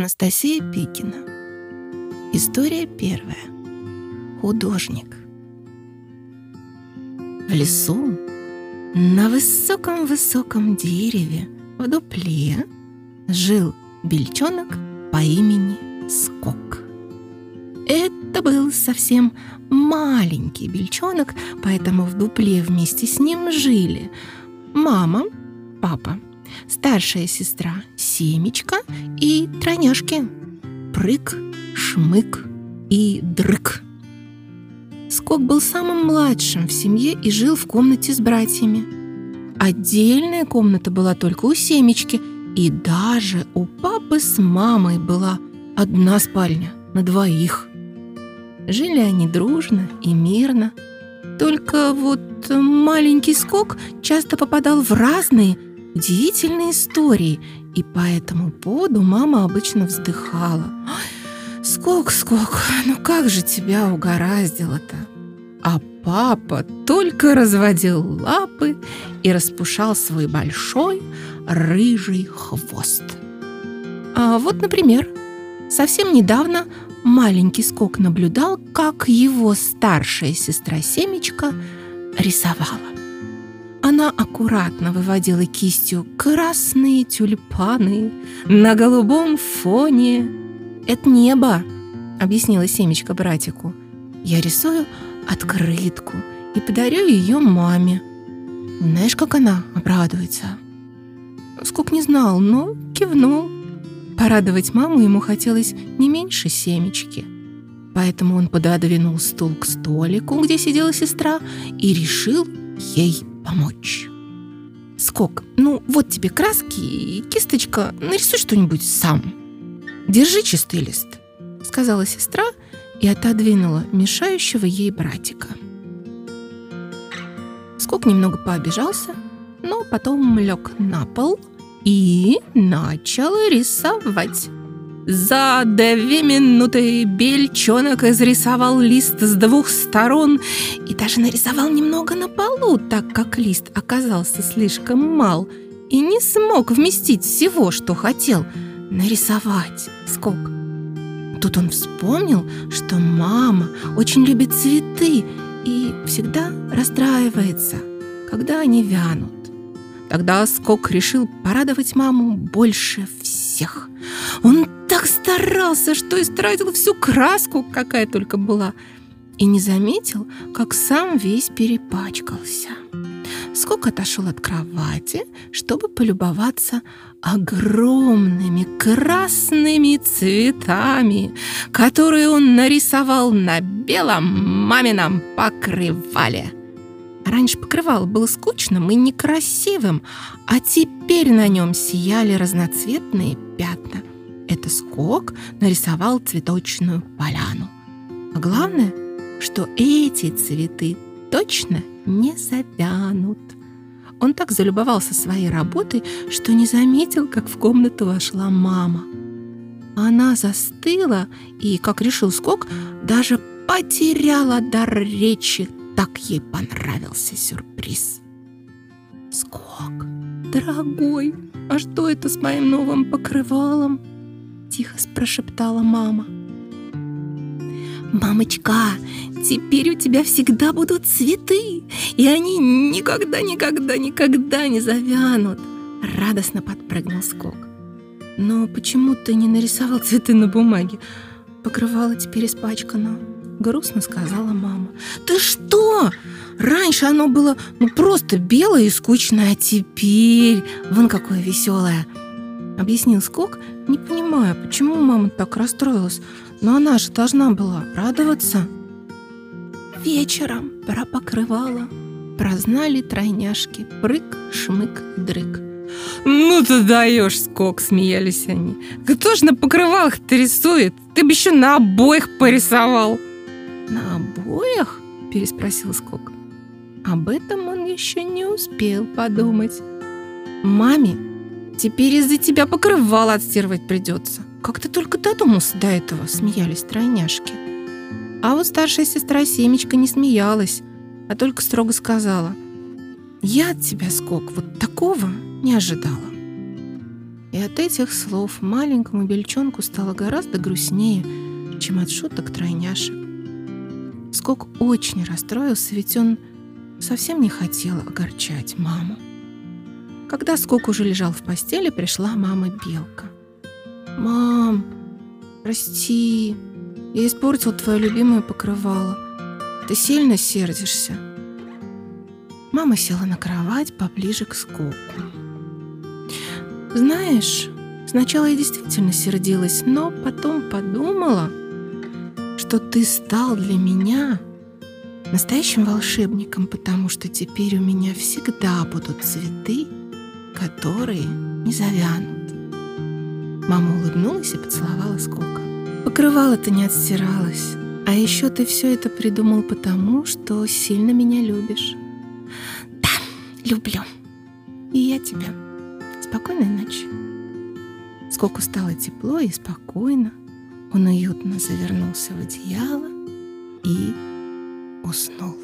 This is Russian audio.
Анастасия Пикина. История первая. Художник. В лесу на высоком-высоком дереве в дупле жил бельчонок по имени Скок. Это был совсем маленький бельчонок, поэтому в дупле вместе с ним жили мама, папа, старшая сестра Семечка и тройняшки Прыг, Шмык и Дрык. Скок был самым младшим в семье и жил в комнате с братьями. Отдельная комната была только у Семечки, и даже у папы с мамой была одна спальня на двоих. Жили они дружно и мирно. Только вот маленький скок часто попадал в разные удивительные истории, и по этому поводу мама обычно вздыхала. «Скок, скок, ну как же тебя угораздило-то?» А папа только разводил лапы и распушал свой большой рыжий хвост. А вот, например, совсем недавно маленький скок наблюдал, как его старшая сестра Семечка рисовала. Она аккуратно выводила кистью красные тюльпаны на голубом фоне. «Это небо», — объяснила Семечка братику. «Я рисую открытку и подарю ее маме. Знаешь, как она обрадуется?» Скок не знал, но кивнул. Порадовать маму ему хотелось не меньше семечки. Поэтому он пододвинул стул к столику, где сидела сестра, и решил ей помочь. Скок, ну вот тебе краски и кисточка, нарисуй что-нибудь сам. Держи чистый лист, сказала сестра и отодвинула мешающего ей братика. Скок немного пообижался, но потом лег на пол и начал рисовать. За две минуты бельчонок изрисовал лист с двух сторон и даже нарисовал немного на полу, так как лист оказался слишком мал и не смог вместить всего, что хотел нарисовать скок. Тут он вспомнил, что мама очень любит цветы и всегда расстраивается, когда они вянут. Тогда Скок решил порадовать маму больше всех. Он так старался, что истратил всю краску, какая только была, и не заметил, как сам весь перепачкался. Скок отошел от кровати, чтобы полюбоваться огромными красными цветами, которые он нарисовал на белом мамином покрывале. Раньше покрывало было скучным и некрасивым, а теперь на нем сияли разноцветные пятна. Это скок нарисовал цветочную поляну. А главное, что эти цветы точно не завянут. Он так залюбовался своей работой, что не заметил, как в комнату вошла мама. Она застыла и, как решил скок, даже потеряла дар речи так ей понравился сюрприз. «Скок, дорогой, а что это с моим новым покрывалом?» Тихо прошептала мама. «Мамочка, теперь у тебя всегда будут цветы, и они никогда-никогда-никогда не завянут!» Радостно подпрыгнул Скок. «Но почему ты не нарисовал цветы на бумаге? Покрывало теперь испачкано» грустно сказала мама. Ты что? Раньше оно было ну просто белое и скучное, а теперь вон какое веселое. Объяснил Скок, не понимая, почему мама так расстроилась. Но она же должна была радоваться. Вечером про покрывало прознали тройняшки Прыг, Шмык, Дрык. «Ну ты даешь, Скок!» — смеялись они. «Кто ж на покрывалах-то рисует? Ты бы еще на обоих порисовал!» «На обоях?» – переспросил Скок. Об этом он еще не успел подумать. «Маме, теперь из-за тебя покрывало отстирывать придется. Как ты только додумался до этого?» – смеялись тройняшки. А вот старшая сестра Семечка не смеялась, а только строго сказала, «Я от тебя, Скок, вот такого не ожидала». И от этих слов маленькому бельчонку стало гораздо грустнее, чем от шуток тройняшек. Скок очень расстроился, ведь он совсем не хотел огорчать маму. Когда Скок уже лежал в постели, пришла мама Белка. «Мам, прости, я испортил твое любимое покрывало. Ты сильно сердишься?» Мама села на кровать поближе к Скоку. «Знаешь, сначала я действительно сердилась, но потом подумала, что ты стал для меня настоящим волшебником, потому что теперь у меня всегда будут цветы, которые не завянут. Мама улыбнулась и поцеловала Скока. Покрывало-то не отстиралось. А еще ты все это придумал потому, что сильно меня любишь. Да, люблю. И я тебя. Спокойной ночи. Скоку стало тепло и спокойно. Он уютно завернулся в одеяло и уснул.